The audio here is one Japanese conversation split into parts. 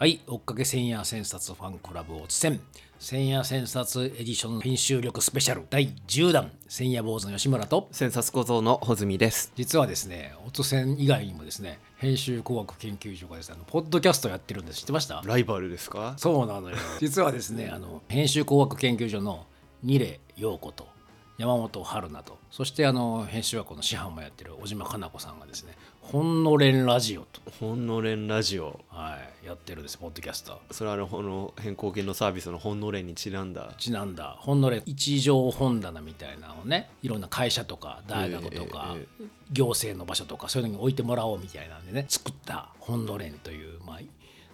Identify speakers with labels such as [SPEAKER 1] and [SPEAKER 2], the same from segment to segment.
[SPEAKER 1] はい。追っかけ千夜千冊ファンクラブを戦千夜千冊エディション編集力スペシャル。第10弾。千夜坊主の吉村と。
[SPEAKER 2] 千冊小僧の穂積です。
[SPEAKER 1] 実はですねオツセン以外にもですね編集工学研究所がですねポッドキャストやってるんです。知ってました？
[SPEAKER 2] ライバルですか？
[SPEAKER 1] そうなのよ。実はですねあの編集工学研究所の二礼陽子と山本春菜とそしてあの編集学校の師範もやってる小島かな子さんがですね「ほんのれんラジオと」
[SPEAKER 2] ほんのれんラジオ。
[SPEAKER 1] はい、やってるんですポッドキャスト。
[SPEAKER 2] それはあのこの変更系のサービスのほんのれんにちなんだ。
[SPEAKER 1] ちなんだ。ほんのれん一条本棚みたいなのをね。いろんな会社とか大学とか、
[SPEAKER 2] ええ。
[SPEAKER 1] 行政の場所とかそういうのに置いてもらおうみたいなんでね。作ったほんのれんという、まあ、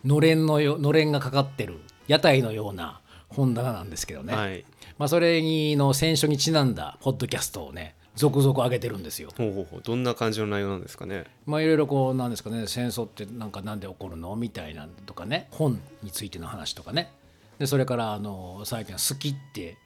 [SPEAKER 1] のれんのよのれんがかかってる屋台のような本棚なんですけどね、
[SPEAKER 2] はい。
[SPEAKER 1] まあ、それにの選書にちなんだポッドキャストをね続々上げてるんですよ。
[SPEAKER 2] ほうほうほう。どんな感じの内容なんですかね？
[SPEAKER 1] まあいろいろこうなんですかね。戦争ってなんかなんで起こるの？みたいなのとかね。本についての話とかね。でそれからあの最近は好きって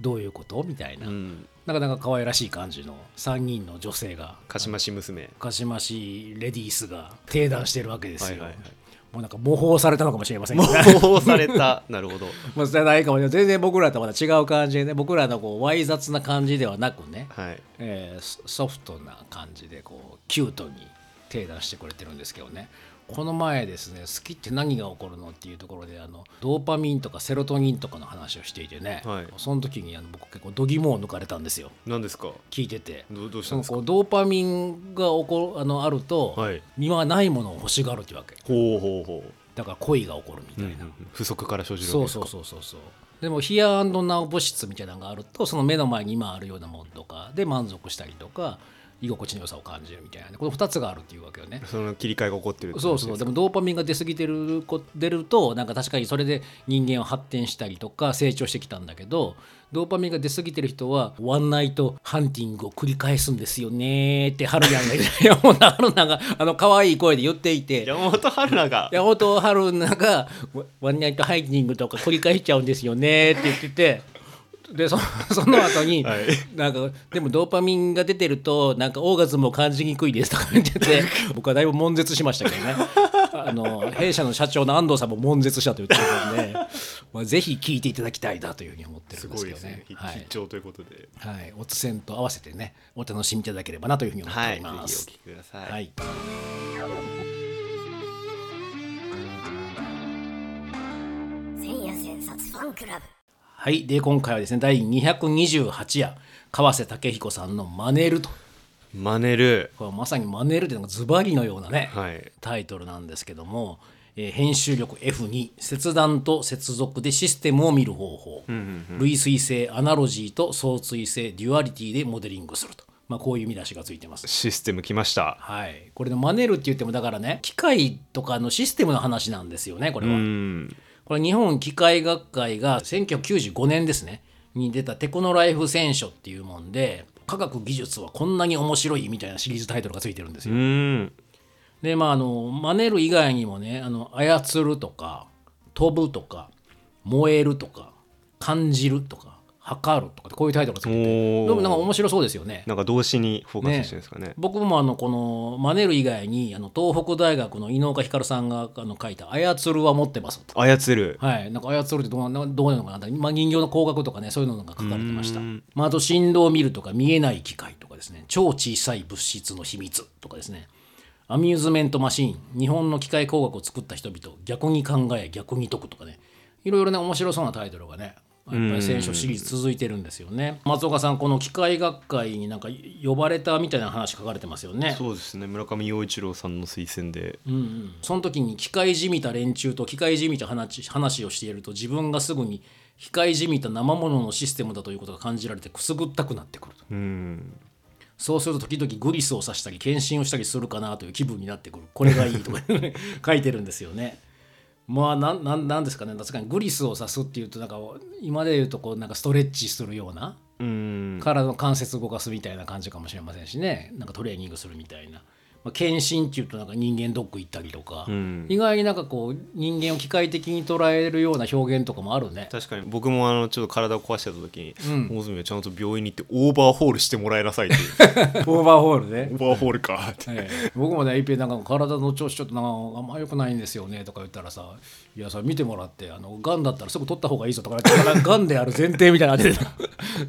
[SPEAKER 1] どういうこと？みたいな、
[SPEAKER 2] うん。
[SPEAKER 1] なかなか可愛らしい感じの3人の女性が。
[SPEAKER 2] かしまし娘。
[SPEAKER 1] かしましレディースが定談してるわけですよ。
[SPEAKER 2] はいはいはい
[SPEAKER 1] もうなんか模倣されたのかもしれません。
[SPEAKER 2] 模倣された。なるほど。
[SPEAKER 1] もうじゃないかも全然僕らとまた違う感じでね僕らのこうわい雑な感じではなくね、
[SPEAKER 2] はい。
[SPEAKER 1] えーソソフトな感じでこうキュートに提談してくれてるんですけどねこの前ですね好きって何が起こるのっていうところであのドーパミンとかセロトニンとかの話をしていてね、
[SPEAKER 2] はい。
[SPEAKER 1] その時にあの僕結構度肝を抜かれたんですよ。
[SPEAKER 2] 何ですか？
[SPEAKER 1] 聞いてて。
[SPEAKER 2] どどうしたんですか？
[SPEAKER 1] ドーパミンが起こるあのあると、
[SPEAKER 2] はい。
[SPEAKER 1] 今ないものを欲しがるってわけ。
[SPEAKER 2] ほうほうほう。
[SPEAKER 1] だから恋が起こるみた
[SPEAKER 2] うん
[SPEAKER 1] いな、
[SPEAKER 2] 不足から生じる
[SPEAKER 1] そうそうそうそうそう。でもヒアナウ物質みたいなのがあるとその目の前に今あるようなものとかで満足したりとか居心地の良さを感じるみたいな。ねこの2つがあるっていうわけよね。
[SPEAKER 2] その切り替えが起こってる
[SPEAKER 1] そうそう。でもドーパミンが出過ぎてるこ出るとなんか確かにそれで人間は発展したりとか成長してきたんだけどドーパミンが出過ぎてる人はワンナイトハンティングを繰り返すんですよねーって春菜が山本春菜があの可愛い声で言っていて。
[SPEAKER 2] 山本春菜が？
[SPEAKER 1] 山本春菜がワワンナイトハイティングとか繰り返しちゃうんですよねって言っててでそ その後に、
[SPEAKER 2] はい。
[SPEAKER 1] なんかでもドーパミンが出てるとなんかオーガズムを感じにくいですとか言ってて 僕はだいぶ悶絶しましたけどね。あの弊社の社長の安藤さんも悶絶したと言ってるので、まあ、ぜひ聞いていただきたいなというふうに思ってる
[SPEAKER 2] す
[SPEAKER 1] んですけど
[SPEAKER 2] ごいですね。
[SPEAKER 1] ね。はい。
[SPEAKER 2] ということで。
[SPEAKER 1] はい、おつせんと合わせてねお楽しみいただければなというふうに思っており
[SPEAKER 2] はいぜひお
[SPEAKER 1] ます。
[SPEAKER 2] 聞きください。
[SPEAKER 1] はい。
[SPEAKER 3] 千夜千冊ファンクラブ
[SPEAKER 1] はい、で今回はですね第228夜川瀬武彦さんの「まねる」と。
[SPEAKER 2] まねる
[SPEAKER 1] これはまさに「まねる」っていうのがズバリのようなね、
[SPEAKER 2] はい。
[SPEAKER 1] タイトルなんですけども、えー編集力 F2 切断と接続でシステムを見る方法、類推性アナロジーと双対性 duality でモデリングすると、まあ、こういう見出しがついてます。
[SPEAKER 2] システム来ました。
[SPEAKER 1] はい、これのまねるって言ってもだからね機械とかのシステムの話なんですよねこれは。
[SPEAKER 2] うん
[SPEAKER 1] これ日本機械学会が1995年ですねに出たテクノライフ選書っていうもんで科学技術はこんなに面白いみたいなシリーズタイトルがついてるんです
[SPEAKER 2] う
[SPEAKER 1] よ。
[SPEAKER 2] ん
[SPEAKER 1] でまああの真似る以外にもねあの操るとか飛ぶとか燃えるとか感じるとか測るとかこういうタイトルがついてでもなんか面白そうですよね。
[SPEAKER 2] なんか動詞にフォーカスしてるんですかね。
[SPEAKER 1] 僕もあのこのマネる以外にあの東北大学の井岡光さんがあの書いた「操るは持ってます」
[SPEAKER 2] 操る。
[SPEAKER 1] はい、なんか操るってどうなどうなのかな、まあ、人形の工学とかねそういうのが書かれてました。まあ、あと振動を見るとか見えない機械とかですね。超小さい物質の秘密とかですね。アミューズメントマシーン。日本の機械工学を作った人々逆に考え逆に解くとかね。いろいろね面白そうなタイトルがねやっぱり選書シリーズ続いてるんですよね。松岡さんこの機械学会になんか呼ばれたみたいな話書かれてますよね。
[SPEAKER 2] そうですね。村上陽一郎さんの推薦で。
[SPEAKER 1] うんうん、その時に機械じみた連中と機械じみた話話をしていると自分がすぐに機械じみた生もののシステムだということが感じられてくすぐったくなってくると。
[SPEAKER 2] うん。
[SPEAKER 1] そうすると時々グリスを刺したり検診をしたりするかなという気分になってくる。これがいいとか 書いてるんですよね。まあなんなんなんですかね。確かにグリスを刺すっていうとなんか今で言うとこうなんかストレッチするような
[SPEAKER 2] うん。
[SPEAKER 1] 体の関節動かすみたいな感じかもしれませんしね。なんかトレーニングするみたいな、ままあ、検診っていうとなんか人間ドック行ったりとか、
[SPEAKER 2] ん。
[SPEAKER 1] 意外になんかこう人間を機械的に捉えるような表現とかもあるね。
[SPEAKER 2] 確かに。僕もあのちょっと体を壊してた時に大泉はちゃんと病院に行ってオーバーホールしてもらいなさいって
[SPEAKER 1] オーバーホールね。
[SPEAKER 2] オ。ーバーホールか。って
[SPEAKER 1] ええ。僕もね一遍なんか体の調子ちょっとなんかあんま良くないんですよねとか言ったらさ「いやさ見てもらってあのがんだったらすぐ取った方がいいぞ」とかがんである前提みたいなのが出てた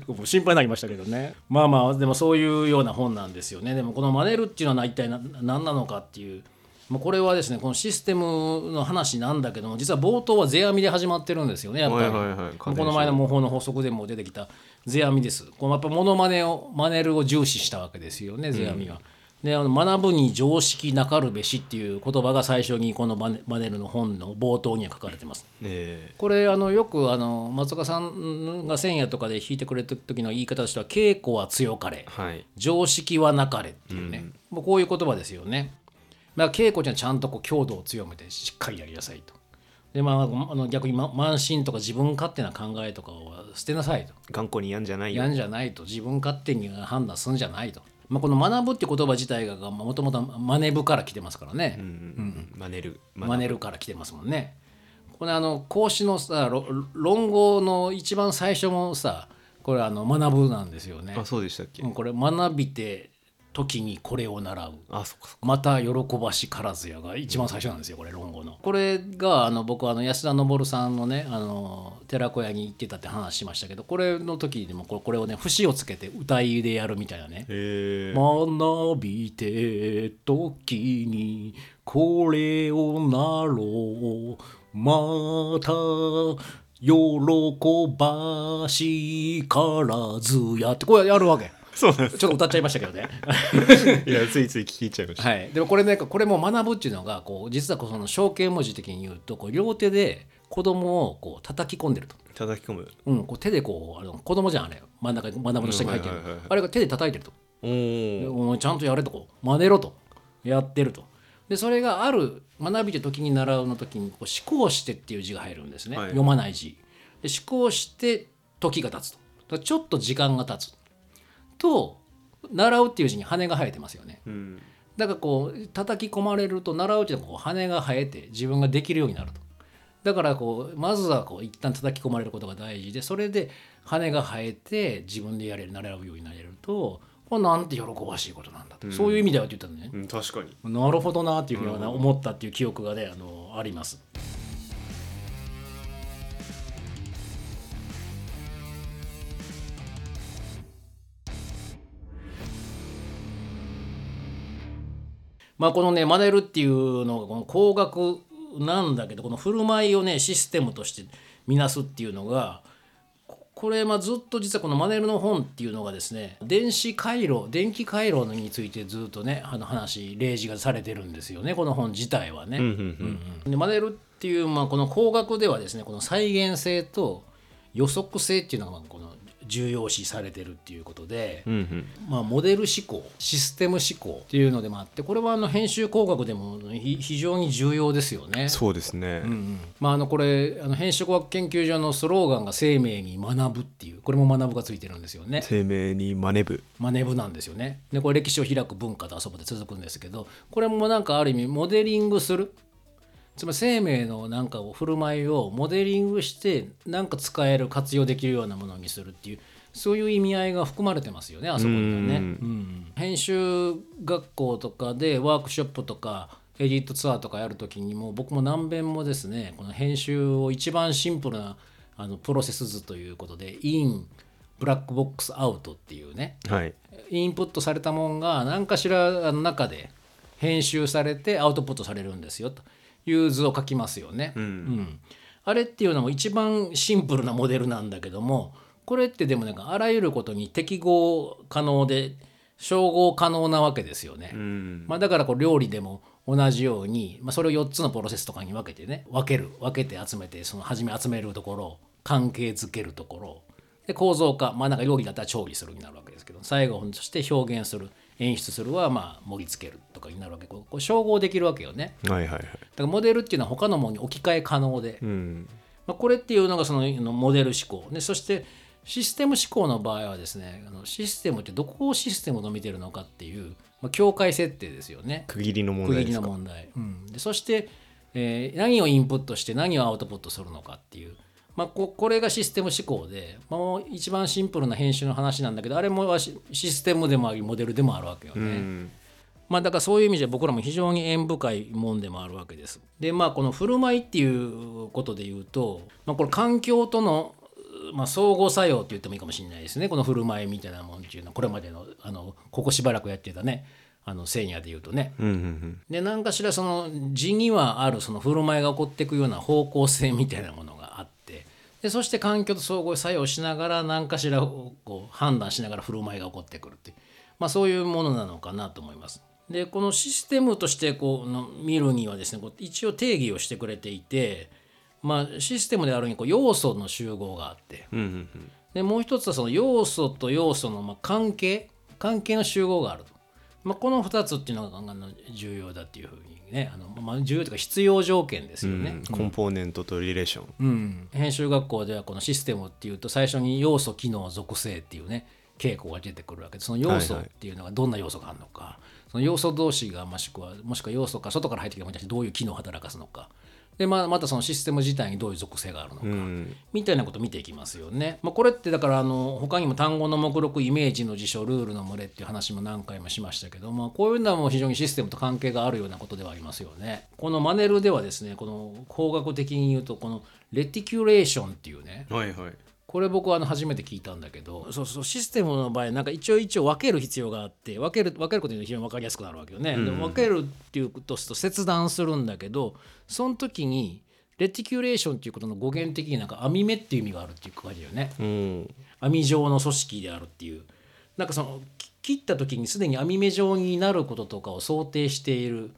[SPEAKER 1] もう心配になりましたけどね。まあまあでもそういうような本なんですよね。でもこの「マネる」っていうのは一体な何なのかっていう。もうこれはですねこのシステムの話なんだけども実は冒頭は世阿弥で始まってるんですよねやっぱり、
[SPEAKER 2] はいはいはい
[SPEAKER 1] この前の模倣の法則でも出てきた世阿弥です。こうやっぱモノマネをマネるを重視したわけですよね世阿弥は。であの学ぶに常識なかるべしっていう言葉が最初にこのマネマネルの本の冒頭には書かれてます。
[SPEAKER 2] え
[SPEAKER 1] これあのよくあの松岡さんが千夜とかで弾いてくれた時の言い方としては「稽古は強かれ
[SPEAKER 2] ーはい
[SPEAKER 1] 常識はなかれ」っていうね、もうこういう言葉ですよね。だから稽古ちゃんちゃんとこう強度を強めてしっかりやりなさいと。でまあ、あの逆にま慢心とか自分勝手な考えとかを捨てなさいと。
[SPEAKER 2] 頑固にやんじゃないよ
[SPEAKER 1] やんじゃないと自分勝手に判断すんじゃないと。まあ、この学ぶって言葉自体がもともとマネブから来てますからね。
[SPEAKER 2] うんうん真似る
[SPEAKER 1] マネるから来てますもんね。これあの孔子のさろ論語の一番最初もさこれあの学ぶなんですよね。
[SPEAKER 2] あそうでしたっけ？
[SPEAKER 1] うんこれ学びて時にこれを習う。
[SPEAKER 2] あそっかそっか
[SPEAKER 1] また喜ばしからずやが一番最初なんですよこれ論語の。これがあの僕はあの安田昇さんのねあの寺子屋に行ってたって話しましたけどこれの時にもこれこれをね節をつけて歌いでやるみたいなね。学びて時にこれをなろうまた喜ばしからずやってこれやるわけ
[SPEAKER 2] そうなんです。
[SPEAKER 1] ちょっと歌っちゃいましたけどね。
[SPEAKER 2] いやついつい聞き入っちゃいました。
[SPEAKER 1] はい。でもこれねこれも学ぶっていうのがこう実はこうその象形文字的に言うとこう両手で子供をこう叩き込んでると。
[SPEAKER 2] 叩き込む。
[SPEAKER 1] うん、こう手でこうあの子供じゃんあれ。真ん中に学ぶの下に入ってる、
[SPEAKER 2] うんはいはい。
[SPEAKER 1] あれが手で叩いてると。
[SPEAKER 2] お
[SPEAKER 1] ちゃんとやれとこう真似ろとやってると。でそれがある学びで時に習うの時にこう思考してっていう字が入るんですね、
[SPEAKER 2] はい。
[SPEAKER 1] 読まない字。で思考して時が経つと。ちょっと時間が経つと習うっていう字に羽が生えてますよね。
[SPEAKER 2] うん
[SPEAKER 1] だからこう叩き込まれると習うっていうのはこう羽が生えて自分ができるようになると。だからこうまずはこう一旦叩き込まれることが大事でそれで羽が生えて自分でやれる習うようになれるとこれなんて喜ばしいことなんだと、そういう意味ではって言ったのね、
[SPEAKER 2] うん確かに。
[SPEAKER 1] なるほどなっていうふうには思ったっていう記憶がねあのあります。まあこのねマネルっていうのがこの工学なんだけどこの振る舞いをねシステムとして見なすっていうのがここれまあずっと実はこのマネルの本っていうのがですね電子回路電気回路についてずっとねあの話例示がされてるんですよねこの本自体はね。
[SPEAKER 2] うんうん
[SPEAKER 1] うんうんでマネルっていう、まあ、この工学ではですねこの再現性と予測性っていうのがまあこの重要視されてるっていうことで、
[SPEAKER 2] うんうん
[SPEAKER 1] まあ、モデル思考システム思考っていうのでもあってこれはあの編集工学でもひ非常に重要ですよね。
[SPEAKER 2] そうですね
[SPEAKER 1] うんうんまあ、あのこれあの編集工学研究所のスローガンが「生命に学ぶ」っていうこれも学ぶがついてるんですよね。
[SPEAKER 2] 生命にマネ部
[SPEAKER 1] 学ぶなんですよね。でこれ歴史を開く文化と遊ぶで続くんですけどこれもなんかある意味モデリングするつまり生命のなんかを振る舞いをモデリングしてなんか使える活用できるようなものにするっていうそういう意味合いが含まれてますよねあそこにはね。
[SPEAKER 2] うん。
[SPEAKER 1] うん。編集学校とかでワークショップとかエディットツアーとかやるときにも僕も何遍もですねこの編集を一番シンプルなあのプロセス図ということでインブラックボックスアウトっていうね
[SPEAKER 2] はい。
[SPEAKER 1] インプットされたもんが何かしらの中で編集されてアウトプットされるんですよという図を書きますよね。
[SPEAKER 2] うん。
[SPEAKER 1] うん。あれっていうのも一番シンプルなモデルなんだけどもこれってでもなんかあらゆることに適合可能で照合可能なわけですよね。
[SPEAKER 2] うん。
[SPEAKER 1] まあ、だからこう料理でも同じように、まあ、それを4つのプロセスとかに分けてね分ける分けて集めてその初め集めるところ関係づけるところ。で構造化。まあなんか料理だったら調理するになるわけですけど最後として表現する演出するはまあ盛り付けるとかになるわけ。こうこう照合できるわけよね。
[SPEAKER 2] はいはいはい。
[SPEAKER 1] だからモデルっていうのは他のものに置き換え可能で、
[SPEAKER 2] うん。
[SPEAKER 1] まあ、これっていうのがそののモデル思考。でそしてシステム思考の場合はですねあのシステムってどこをシステムと見てるのかっていう、まあ、境界設定ですよね。
[SPEAKER 2] 区切りの問
[SPEAKER 1] 区切り
[SPEAKER 2] 題ですか？
[SPEAKER 1] の問題、うん、でそして、えー何をインプットして何をアウトプットするのかっていう、まあ、ここれがシステム思考で、まあ、もう一番シンプルな編集の話なんだけどあれもシシステムでもありモデルでもあるわけよね。
[SPEAKER 2] うん
[SPEAKER 1] まあだからそういう意味じゃ僕らも非常に縁深いもんでもあるわけです。でまあこの振る舞いっていうことで言うと、まあ、これ環境との、まあ、相互作用って言ってもいいかもしれないですねこの振る舞いみたいなもんっていうのはこれまでのあのここしばらくやってたねあのセーニャで言うとね。
[SPEAKER 2] うんうん
[SPEAKER 1] で何かしらその字にはあるその振る舞いが起こっていくような方向性みたいなものがでそして環境と相互作用しながら何かしらこう判断しながら振る舞いが起こってくるっていう、まあ、そういうものなのかなと思います。でこのシステムとしてこうの見るにはですねこう一応定義をしてくれていて、まあ、システムであるにこう要素の集合があって。
[SPEAKER 2] うんうんうん。
[SPEAKER 1] でもう一つはその要素と要素のまあ関係関係の集合があると、まあ、この2つっていうのが重要だっていうふうにねあの、まあ、重要というか必要条件ですよね。
[SPEAKER 2] うんコンポーネントとリレーション。
[SPEAKER 1] うん、編集学校ではこのシステムっていうと最初に要素機能属性っていうね傾向が出てくるわけでその要素っていうのがどんな要素があるのか、その要素同士がもしくはもしくは要素か外から入ってきたものに対してどういう機能を働かすのかでまあ、またそのシステム自体にどういう属性があるのか、
[SPEAKER 2] うん
[SPEAKER 1] みたいなことを見ていきますよね。まあ、これってだからあの他にも単語の目録イメージの辞書ルールの群れっていう話も何回もしましたけど、まあ、こういうのはもう非常にシステムと関係があるようなことではありますよね。このマネルではですねこの工学的に言うとこのレティキュレーションっていうね
[SPEAKER 2] はいはい
[SPEAKER 1] これ僕はあの初めて聞いたんだけどそうそうシステムの場合なんか一応一応分ける必要があって分ける分けることによって非常に分かりやすくなるわけよね。で分けるっていうとすると切断するんだけどその時にレティキュレーションっていうことの語源的になんか網目っていう意味があるっていう感じよね。
[SPEAKER 2] うん
[SPEAKER 1] 網状の組織であるっていうなんかそのき切った時にすでに網目状になることとかを想定している、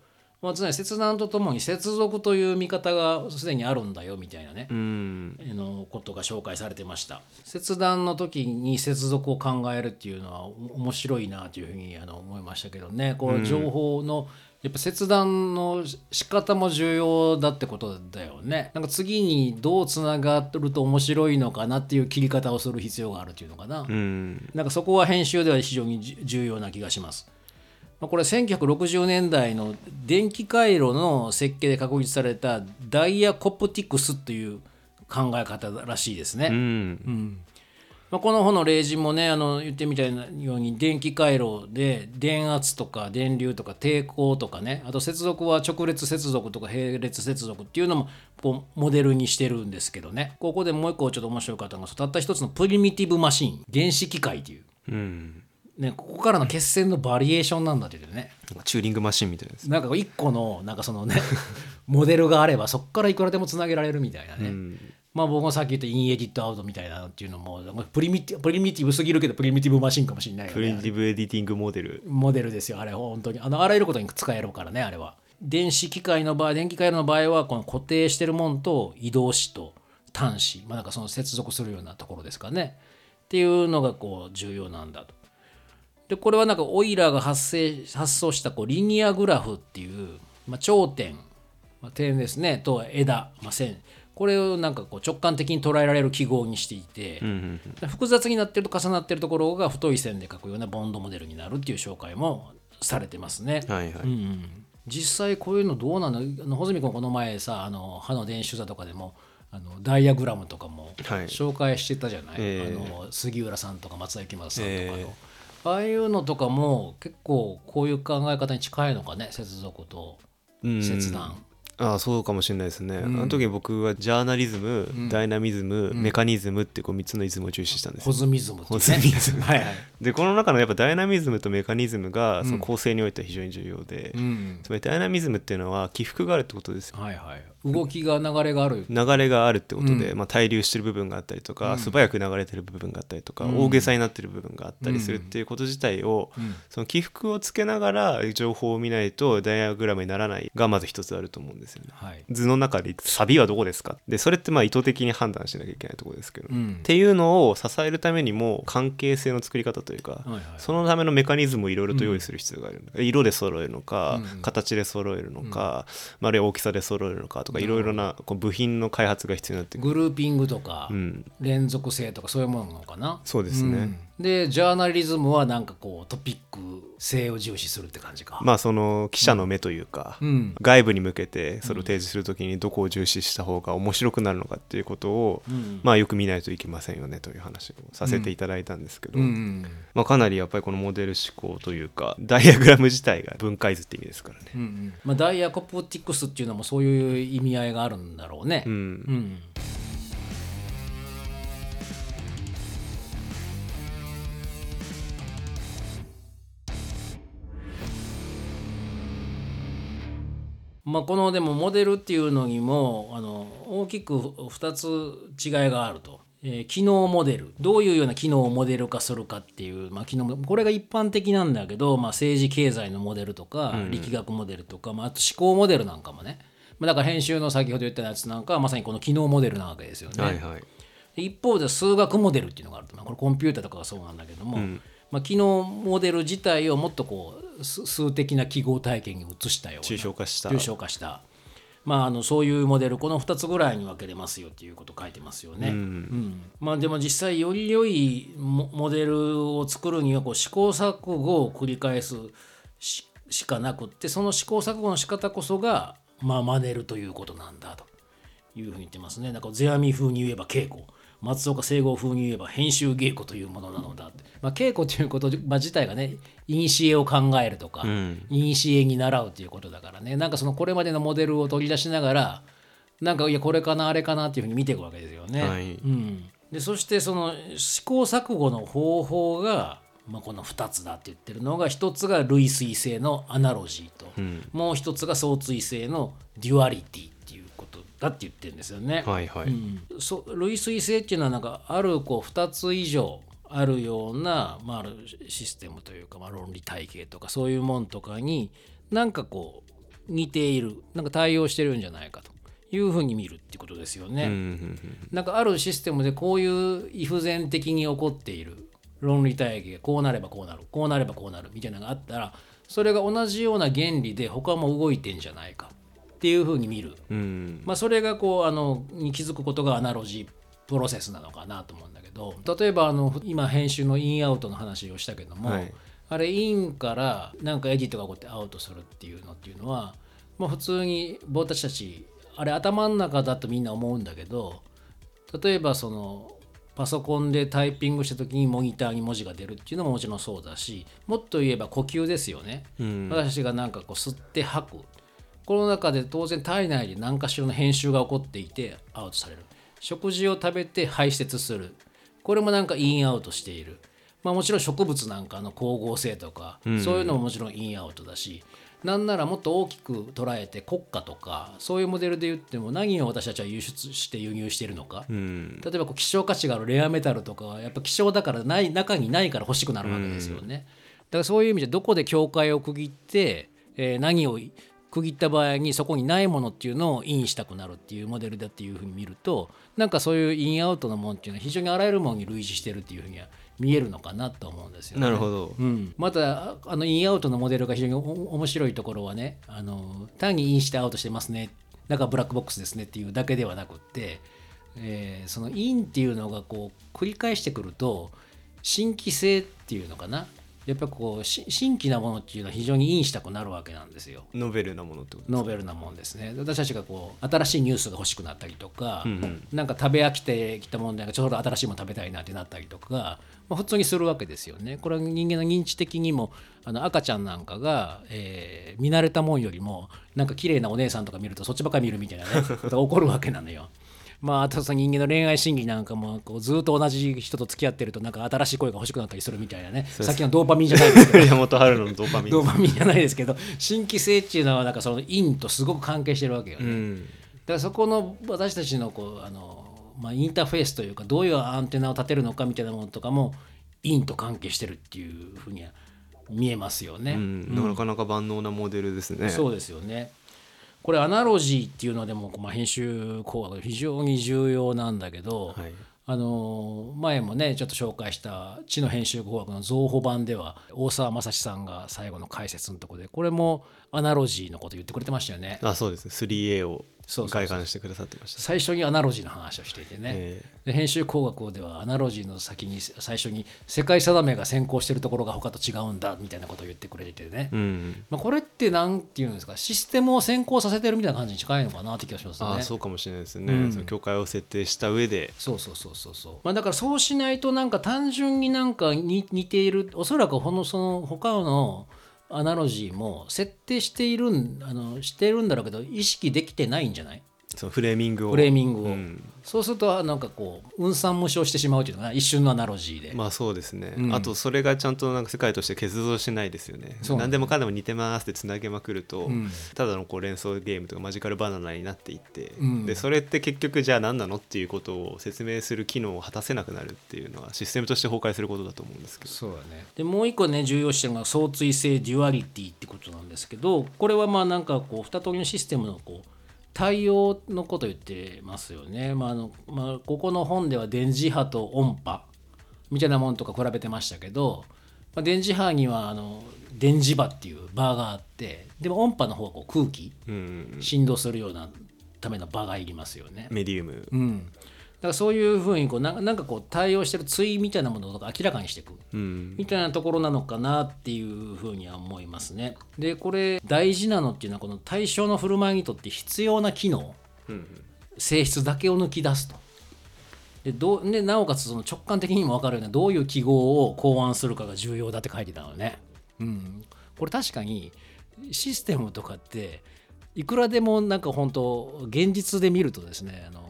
[SPEAKER 1] まあ、つまり切断とともに接続という見方がすでにあるんだよみたいなね、
[SPEAKER 2] うん。
[SPEAKER 1] あのことが紹介されてました。切断の時に接続を考えるっていうのはお面白いなというふうにあの思いましたけどね。こう情報の、やっぱ切断の仕方も重要だってことだよね。なんか次にどうつながると面白いのかなっていう切り方をする必要があるっていうのかな、
[SPEAKER 2] うん。
[SPEAKER 1] なんかそこは編集では非常にじ重要な気がします。まあこれ1960年代の電気回路の設計で確立されたダイヤコプティクスという考え方らしいですね。
[SPEAKER 2] うん。
[SPEAKER 1] まあ、この本の例示もねあの言ってみたように電気回路で電圧とか電流とか抵抗とかねあと接続は直列接続とか並列接続っていうのもこうモデルにしてるんですけどね。ここでもう一個ちょっと面白かったのがたった一つのプリミティブマシン原子機械っていう、
[SPEAKER 2] うん
[SPEAKER 1] ね、ここからの結線のバリエーションなんだって言ってね。
[SPEAKER 2] チューリングマシンみたいです
[SPEAKER 1] なんか一個のなんかそのね モデルがあればそこからいくらでもつなげられるみたいなね、
[SPEAKER 2] うん。
[SPEAKER 1] まあ僕もさっき言った in edit out みたいなのっていうのもプリミティプリミティブすぎるけどプリミティブマシンかもしれないよ
[SPEAKER 2] プリミ
[SPEAKER 1] ね
[SPEAKER 2] ティブ editing モデル。
[SPEAKER 1] モデルですよあれ本当に。あのあらゆることに使えるからねあれは。電子機械の場合電気回路の場合はこの固定してるもんと移動子と端子。まあなんかその接続するようなところですかね。っていうのがこう重要なんだとでこれはなんかオイラーが発生発想したこうリニアグラフっていう、まあ、頂点、まあ、点ですね。と枝、まあ、線。これをなんかこう直感的に捉えられる記号にしていて、
[SPEAKER 2] うんうん
[SPEAKER 1] 複雑になってると重なってるところが太い線で描くようなボンドモデルになるっていう紹介もされてますね。
[SPEAKER 2] はいはい、
[SPEAKER 1] うん実際こういうのどうなのあの穂積君この前さあの歯の電子座とかでもあのダイアグラムとかも
[SPEAKER 2] はい。
[SPEAKER 1] 紹介してたじゃない、
[SPEAKER 2] ええ
[SPEAKER 1] あの杉浦さんとか松田幸正さんとかの、
[SPEAKER 2] ええ
[SPEAKER 1] ああいうのとかも結構こういう考え方に近いのかね接続と
[SPEAKER 2] うん
[SPEAKER 1] 切断。
[SPEAKER 2] ああそうかもしれないですね、あの時僕はジャーナリズム、ダイナミズム、メカニズムってこう3つのイズムを重視したんです
[SPEAKER 1] ホ
[SPEAKER 2] よ
[SPEAKER 1] ズミズム
[SPEAKER 2] ホズミズム。
[SPEAKER 1] はいはい、
[SPEAKER 2] でこの中のやっぱダイナミズムとメカニズムがその構成においては非常に重要で、
[SPEAKER 1] うん。
[SPEAKER 2] つまりダイナミズムっていうのは起伏があるってことです。よ
[SPEAKER 1] はいはい、動きが流れがある。
[SPEAKER 2] 流れがあるってことで、
[SPEAKER 1] う
[SPEAKER 2] まあ、滞留してる部分があったりとか、素早く流れてる部分があったりとか、
[SPEAKER 1] うん。
[SPEAKER 2] 大げさになってる部分があったりするっていうこと自体を、
[SPEAKER 1] うん。
[SPEAKER 2] その起伏をつけながら情報を見ないとダイアグラムにならないがまず一つあると思うんですよね。
[SPEAKER 1] はい。
[SPEAKER 2] 図の中でサビはどこですか？でそれってまあ意図的に判断しなきゃいけないところですけど、
[SPEAKER 1] うん。
[SPEAKER 2] っていうのを支えるためにも関係性の作り方とというか、
[SPEAKER 1] はいはい。
[SPEAKER 2] そのためのメカニズムをいろいろと用意する必要がある、色で揃えるのか、形で揃えるのか、まああるいは大きさで揃えるのかとかいろいろなこう部品の開発が必要になってくる。
[SPEAKER 1] グルーピングとか、
[SPEAKER 2] ん。
[SPEAKER 1] 連続性とかそういうものなのかな？
[SPEAKER 2] そうですね、
[SPEAKER 1] うん。でジャーナリズムはなんかこうトピック性を重視するって感じか、
[SPEAKER 2] まあその記者の目というか、
[SPEAKER 1] うん。
[SPEAKER 2] 外部に向けてそれを提示するときにどこを重視した方が面白くなるのかっていうことを、
[SPEAKER 1] ん。
[SPEAKER 2] まあよく見ないといけませんよねという話をさせていただいたんですけど、
[SPEAKER 1] うん。うん。
[SPEAKER 2] まあ、かなりやっぱりこのモデル思考というかダイアグラム自体が分解図って意味ですからね。
[SPEAKER 1] うんうん。まあ、ダイアコプティクスっていうのもそういう意味合いがあるんだろうね。
[SPEAKER 2] うん
[SPEAKER 1] まあ、このでもモデルっていうのにもあの大きく2つ違いがあると。えー機能モデル。どういうような機能をモデル化するかっていう、まあ、機能これが一般的なんだけど、まあ、政治経済のモデルとか力学モデルとか、まあ、あと思考モデルなんかもね、まあ、だから編集の先ほど言ったやつなんかはまさにこの機能モデルなわけですよね。
[SPEAKER 2] はいはい。
[SPEAKER 1] で一方で数学モデルっていうのがあると、まあ、これコンピューターとかがそうなんだけども、まあ、機能モデル自体をもっとこう数数的な記号体系に移したような
[SPEAKER 2] 抽象化した。
[SPEAKER 1] 抽象化した、まあ、あのそういうモデルこの2つぐらいに分けれますよっていうことを書いてますよね。うん。まあ、でも実際より良いモモデルを作るにはこう試行錯誤を繰り返すししかなくってその試行錯誤の仕方こそが、まあ、真似るということなんだというふうに言ってますね。なんか世阿弥風に言えば稽古松岡聖剛風に言えば編集稽古というものなのだって、まあ、稽古ということ、まあ、自体がね古を考えるとか
[SPEAKER 2] ん。
[SPEAKER 1] 古に習うということだからね。なんかそのこれまでのモデルを取り出しながらなんかいやこれかなあれかなっていうふうに見ていくわけですよね。
[SPEAKER 2] はい。
[SPEAKER 1] うん、でそしてその試行錯誤の方法が、まあ、この2つだって言ってるのが一つが類推性のアナロジーと、もう一つが双対性の duality だって言ってるんですよね。
[SPEAKER 2] はいはい、
[SPEAKER 1] うんそ類推性っていうのはなんかあるこう2つ以上あるような、まあ、システムというか、まあ、論理体系とかそういうもんとかになんかこう似ているなんか対応してるんじゃないかというふうに見るってことですよね。
[SPEAKER 2] うんうんうん
[SPEAKER 1] なんかあるシステムでこういう異不全的に起こっている論理体系こうなればこうなるこうなればこうなるみたいなのがあったらそれが同じような原理で他も動いてんじゃないかっていうふうに見る、
[SPEAKER 2] うん。
[SPEAKER 1] まあ、それがこうあのに気づくことがアナロジープロセスなのかなと思うんだけど例えばあの今編集のインアウトの話をしたけども、
[SPEAKER 2] はい。
[SPEAKER 1] あれインからなんかエディットが起こってアウトするっていうのっていうのは、まあ、普通に僕たちたちあれ頭の中だとみんな思うんだけど例えばそのパソコンでタイピングした時にモニターに文字が出るっていうのももちろんそうだしもっと言えば呼吸ですよね、
[SPEAKER 2] うん。
[SPEAKER 1] 私がなんかこう吸って吐くこの中で当然体内で何かしらの編集が起こっていてアウトされる。食事を食べて排泄する。これもなんかインアウトしている。まあもちろん植物なんかの光合成とか、そういうのももちろんインアウトだしなんならもっと大きく捉えて国家とかそういうモデルで言っても何を私たちは輸出して輸入しているのか、
[SPEAKER 2] うん。
[SPEAKER 1] 例えばこう希少価値があるレアメタルとかはやっぱ希少だからない中にないから欲しくなるわけですよね。だからそういう意味でどこで境界を区切って、えー何を区切った場合にそこにないものっていうのをインしたくなるっていうモデルだっていうふうに見るとなんかそういうインアウトのものっていうのは非常にあらゆるものに類似してるっていうふうには見えるのかなと思うんですよね。
[SPEAKER 2] なるほど
[SPEAKER 1] うん、またあのインアウトのモデルが非常に面白いところはねあの単にインしてアウトしてますねだからブラックボックスですねっていうだけではなくって、えーそのインっていうのがこう繰り返してくると新規性っていうのかなやっぱこうし新規なものっていうのは非常にインしたくなるわけなんですよ。
[SPEAKER 2] ノベルなものってこと
[SPEAKER 1] ノーベルなもんですね私たちがこう新しいニュースが欲しくなったりとか、
[SPEAKER 2] うんうん
[SPEAKER 1] なんか食べ飽きてきたもんでちょうど新しいもの食べたいなってなったりとか、まあ、普通にするわけですよねこれは人間の認知的にもあの赤ちゃんなんかが、えー見慣れたもんよりもなんか綺麗なお姉さんとか見るとそっちばっかり見るみたいなねことが起こるわけなのよ。まあ、あとその人間の恋愛心理なんかもこうずっと同じ人と付き合ってるとなんか新しい声が欲しくなったりするみたいなね。さっきのドーパミンじゃないですけど。
[SPEAKER 2] 山本春のドーパミン。
[SPEAKER 1] ドーパミンじゃないですけど新規性っていうのはなんかそのインとすごく関係してるわけよね。
[SPEAKER 2] うん。
[SPEAKER 1] だからそこの私たちのこうあの、まあ、インターフェースというかどういうアンテナを立てるのかみたいなものとかもインと関係してるっていうふうには見えますよね。
[SPEAKER 2] うん。なかなか万能なモデルですね。
[SPEAKER 1] そうですよね。これアナロジーっていうのでも、まあ、編集工学非常に重要なんだけど、
[SPEAKER 2] はい。
[SPEAKER 1] あの前もねちょっと紹介した「知の編集工学」の増補版では大沢雅史さんが最後の解説のところでこれもアナロジーのこと言ってくれてましたよね。
[SPEAKER 2] あそうです。ね 3A を外観してくださってました。
[SPEAKER 1] 最初にアナロジーの話をしていてね、
[SPEAKER 2] え
[SPEAKER 1] で編集工学ではアナロジーの先に最初に世界定めが先行してるところが他と違うんだみたいなことを言ってくれててね、
[SPEAKER 2] うん
[SPEAKER 1] まあ、これって何ていうんですか？システムを先行させてるみたいな感じに近いのかなって気がしますね。
[SPEAKER 2] あそうかもしれないですね、
[SPEAKER 1] うん。
[SPEAKER 2] その境界を設定した上で。
[SPEAKER 1] そうそうそうそうそう、まあ、だからそうしないとなんか単純になんかに似ているおそらくほのその他のアナロジーも設定しているんあのしているんだろうけど意識できてないんじゃない？
[SPEAKER 2] そのフレーミングを。
[SPEAKER 1] フレーミングを、
[SPEAKER 2] うん
[SPEAKER 1] そうするとなんかこう分散無償してしまうというのかな。一瞬のアナロジーで、
[SPEAKER 2] まあそうですね、
[SPEAKER 1] うん。
[SPEAKER 2] あとそれがちゃんとなんか世界として結像しないですよね。何でもかんでも似てますってつなげまくると、
[SPEAKER 1] うん。
[SPEAKER 2] ただのこう連想ゲームとかマジカルバナナになっていって、
[SPEAKER 1] うん。
[SPEAKER 2] でそれって結局じゃあ何なのっていうことを説明する機能を果たせなくなるっていうのはシステムとして崩壊することだと思うんですけど。
[SPEAKER 1] そうだね。でもう一個ね重要視してるのが双対性 duality ってことなんですけどこれはまあなんかこう二通りのシステムのこう対応のことを言ってますよね。まああのまあ、ここの本では電磁波と音波みたいなものとか比べてましたけど、まあ、電磁波にはあの電磁場っていう場があってでも音波の方はこう空気
[SPEAKER 2] うん
[SPEAKER 1] 振動するようなための場がいりますよね。
[SPEAKER 2] メディウム、
[SPEAKER 1] うん、だからそういうふうにこうななんかこう対応してる対みたいなものとか明らかにしていく
[SPEAKER 2] うん
[SPEAKER 1] みたいなところなのかなっていうふうには思いますね。でこれ大事なのっていうのはこの対象の振る舞いにとって必要な機能
[SPEAKER 2] うん
[SPEAKER 1] 性質だけを抜き出すと。でどうでなおかつその直感的にも分かるようなどういう記号を考案するかが重要だって書いてたのね。うん、これ確かにシステムとかっていくらでもなんか本当現実で見るとですねあの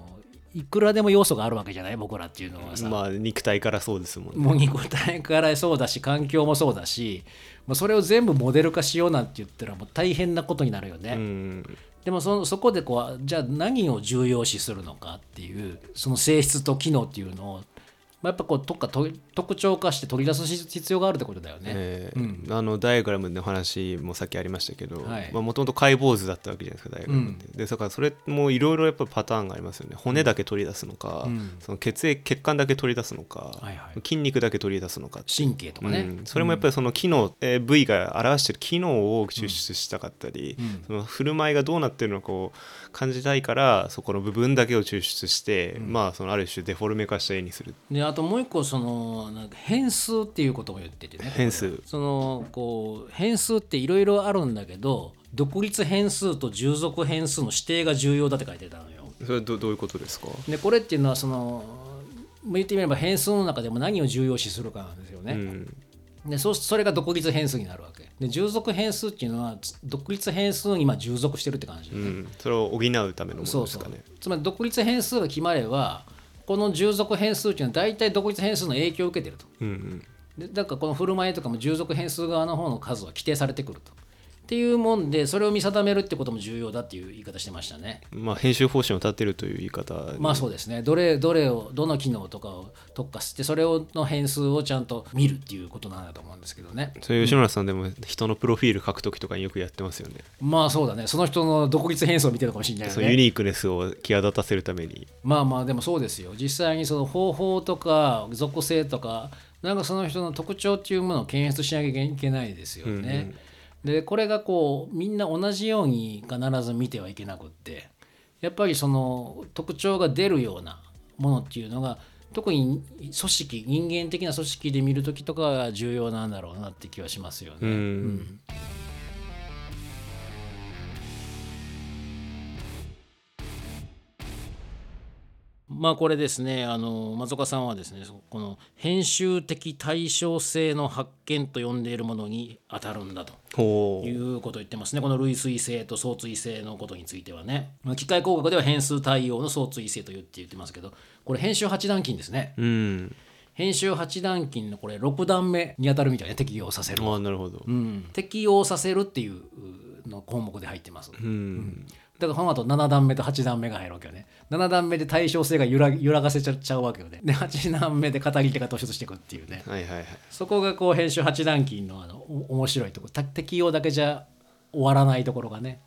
[SPEAKER 1] いくらでも要素があるわけじゃない？僕らっていうのはさ。
[SPEAKER 2] まあ肉体からそうですもんね
[SPEAKER 1] もう肉体からそうだし環境もそうだしもうそれを全部モデル化しようなんて言ったらもう大変なことになるよね。
[SPEAKER 2] うん
[SPEAKER 1] でもそそこでこうじゃあ何を重要視するのかっていうその性質と機能っていうのを、まあ、やっぱこうとかと特徴化して取り出す必要があるってことだよね。
[SPEAKER 2] えーあのダイアグラムの話もさっきありましたけど
[SPEAKER 1] はい。
[SPEAKER 2] もともと解剖図だったわけじゃないですかダイアグラムって、でだからそれもいろいろやっぱパターンがありますよね。骨だけ取り出すのか、
[SPEAKER 1] うん。
[SPEAKER 2] その血液血管だけ取り出すのか、
[SPEAKER 1] はいはい。
[SPEAKER 2] 筋肉だけ取り出すのか
[SPEAKER 1] 神経とかね。
[SPEAKER 2] うん、それもやっぱりその機能、えー部位が表している機能を抽出したかったり、
[SPEAKER 1] うん。
[SPEAKER 2] その振る舞いがどうなってるのかを感じたいからそこの部分だけを抽出して、まあそのある種デフォルメ化した絵にする。
[SPEAKER 1] であともう一個そのなんか変数っていうことも言っててね。
[SPEAKER 2] 変数。
[SPEAKER 1] そのこう変数っていろいろあるんだけど独立変数と従属変数の指定が重要だって書いてたのよ。
[SPEAKER 2] それはどどういうことですか？
[SPEAKER 1] でこれっていうのはそのまあ言ってみれば変数の中でも何を重要視するかなんですよね。
[SPEAKER 2] うん。
[SPEAKER 1] でそうそれが独立変数になるわけ。で従属変数っていうのはつ独立変数に今従属してるって感じ、
[SPEAKER 2] うん、それを補うためのも
[SPEAKER 1] そうそう
[SPEAKER 2] のですかね。
[SPEAKER 1] つまり独立変数が決まればこの従属変数っていうのは大体独立変数の影響を受けてると。
[SPEAKER 2] うんうん。
[SPEAKER 1] でだからこの振る舞いとかも従属変数側の方の数は規定されてくるとっていうもんでそれを見定めるってことも重要だっていう言い方してましたね。
[SPEAKER 2] まあ編集方針を立てるという言い方に。
[SPEAKER 1] まあそうですね。どれどれをどの機能とかを特化してそれをの変数をちゃんと見るっていうことなんだと思うんですけどね。
[SPEAKER 2] それ吉村さんでも人のプロフィール書くときとかによくやってますよね。
[SPEAKER 1] まあそうだね。その人の独立変数を見てるかもしれないよね。
[SPEAKER 2] ユニークネスを際立たせるために。
[SPEAKER 1] まあまあでもそうですよ。実際にその方法とか属性とかなんかその人の特徴っていうものを検出しなきゃいけないですよね。でこれがこうみんな同じように必ず見てはいけなくってやっぱりその特徴が出るようなものっていうのが特に組織人間的な組織で見る時とかが重要なんだろうなって気はしますよね。
[SPEAKER 2] うん
[SPEAKER 1] まあこれですねあの松岡さんはですねこの編集的対称性の発見と呼んでいるものに当たるんだと
[SPEAKER 2] ほ
[SPEAKER 1] いうことを言ってますね。この類推性と相対性のことについてはね。まあ機械工学では変数対応の相対性と言って言ってますけどこれ編集八段金ですね。
[SPEAKER 2] ううん。
[SPEAKER 1] 編集八段金のこれ6段目に当たるみたいな適用させる、
[SPEAKER 2] ああなるほど。
[SPEAKER 1] うん、適用させるっていうの項目で入ってます。
[SPEAKER 2] うん
[SPEAKER 1] だからこの後7段目と8段目が入るわけよね。7段目で対称性が揺ら揺らがせちゃちゃうわけよね。で8段目で語り手が突出していくっていうね。
[SPEAKER 2] はいはいはい。
[SPEAKER 1] そこがこう編集8段金のあのお面白いとこ。適用だけじゃ終わらないところがね、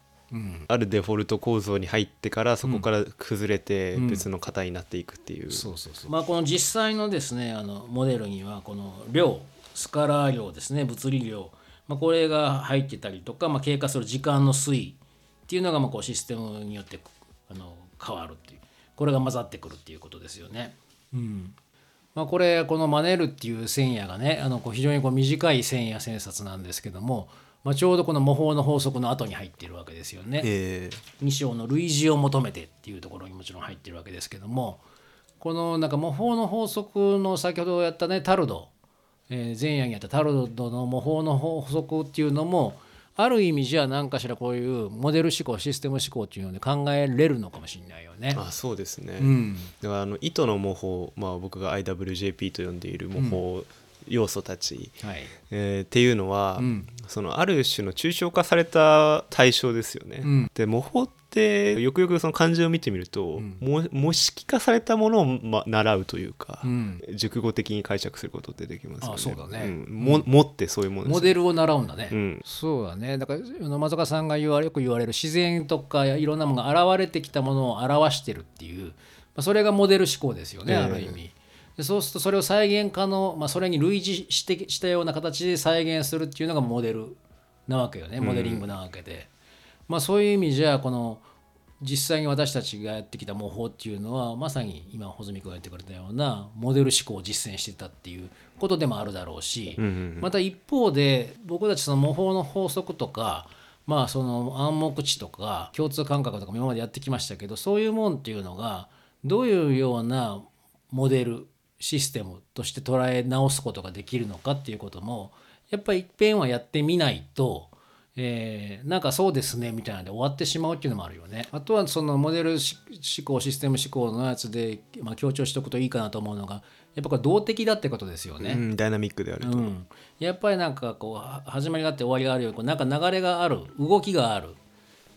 [SPEAKER 2] あるデフォルト構造に入ってからそこから崩れて別の型になっていくっていう、
[SPEAKER 1] そうそうそう。まあこの実際のですねあのモデルにはこの量スカラー量ですね物理量、まあ、これが入ってたりとか、まあ、経過する時間の推移っていうのがまあこうシステムによってあの変わるっていうこれが混ざってくるっていうことですよね。うんまあ、これこのマネルっていう線野がねあのこう非常にこう短い線野線札なんですけども、まあ、ちょうどこの模倣の法則の後に入っているわけですよね。
[SPEAKER 2] え
[SPEAKER 1] 2章の類似を求めてっていうところにもちろん入ってるわけですけどもこのなんか模倣の法則の先ほどやったねタルド、えー前夜にやったタルドの模倣の法則っていうのもある意味じゃあ何かしらこういうモデル思考システム思考っていうので考えれるのかもしれないよね。
[SPEAKER 2] あそうですね、
[SPEAKER 1] うん
[SPEAKER 2] だからあの糸の模倣、まあ、僕が IWJP と呼んでいる模倣要素たち、
[SPEAKER 1] はい。
[SPEAKER 2] えーっていうのは、
[SPEAKER 1] ん。
[SPEAKER 2] そのある種の抽象化された対象ですよね。
[SPEAKER 1] ん。
[SPEAKER 2] で模倣ってよくよくその漢字を見てみると、も模式化されたものを、ま、習うというか、
[SPEAKER 1] ん。
[SPEAKER 2] 熟語的に解釈することってできますよね。
[SPEAKER 1] あそうだね。
[SPEAKER 2] ん。も持ってそういうものです
[SPEAKER 1] モデルを習うんだね、
[SPEAKER 2] うん。
[SPEAKER 1] そうだね。だからあの松岡さんが言われよく言われる自然とかいろんなものが現れてきたものを表してるっていう、まあ、それがモデル思考ですよね、
[SPEAKER 2] ええ
[SPEAKER 1] ある意味でそうするとそれを再現可能、まあ、それに類似してしたような形で再現するっていうのがモデルなわけよね。モデリングなわけで、まあそういう意味じゃこの実際に私たちがやってきた模倣っていうのはまさに今穂積君が言ってくれたようなモデル思考を実践してたっていうことでもあるだろうし、また一方で僕たちその模倣の法則とかまあその暗黙知とか共通感覚とかも今までやってきましたけどそういうもんっていうのがどういうようなモデルシステムとして捉え直すことができるのかっていうこともやっぱり一遍はやってみないと、えーなんかそうですねみたいなので終わってしまうっていうのもあるよね。あとはそのモデルし思考システム思考のやつで、まあ、強調しておくといいかなと思うのがやっぱこれ動的だってことですよね。
[SPEAKER 2] うんダイナミックであると。
[SPEAKER 1] うん、やっぱりなんかこうは始まりがあって終わりがあるようにこうなんか流れがある動きがある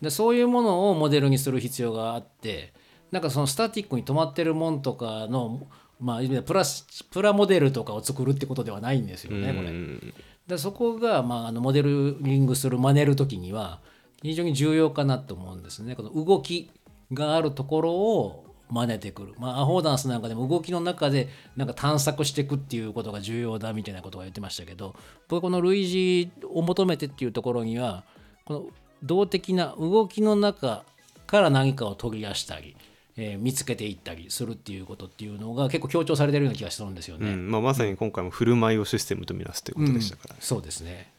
[SPEAKER 1] でそういうものをモデルにする必要があってなんかそのスタティックに止まってるもんとかの、まあ、プラスプラモデルとかを作るってことではないんですよねこれ。
[SPEAKER 2] うん
[SPEAKER 1] でそこが、まあ、あのモデリングする真似る時には非常に重要かなと思うんですね。この動きがあるところを真似てくる、まあ、アホーダンスなんかでも動きの中でなんか探索していくっていうことが重要だみたいなことが言ってましたけど僕はこの類似を求めてっていうところにはこの動的な動きの中から何かを取り出したり、えー見つけていったりするっていうことっていうのが結構強調されてるような気がするんですよね。
[SPEAKER 2] うんまあ、まさに今回も振る舞いをシステムとみなすということでしたから、
[SPEAKER 1] そうですね。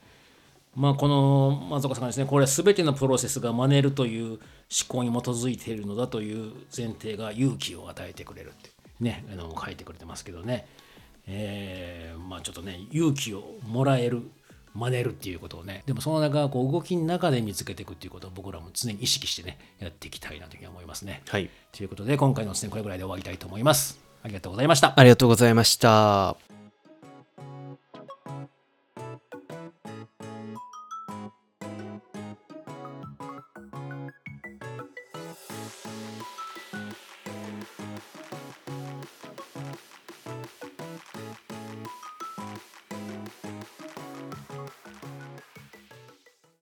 [SPEAKER 1] まあこの松岡さんがですねこれは全てのプロセスが真似るという思考に基づいているのだという前提が勇気を与えてくれるってねあの書いてくれてますけどね、えーまあちょっとね勇気をもらえる真似るっていうことをねでもその中こう動きの中で見つけていくっていうことを僕らも常に意識してねやっていきたいなというふうに思いますね。
[SPEAKER 2] はい
[SPEAKER 1] ということで今回のですねこれぐらいで終わりたいと思います。ありがとうございました。
[SPEAKER 2] ありがとうございました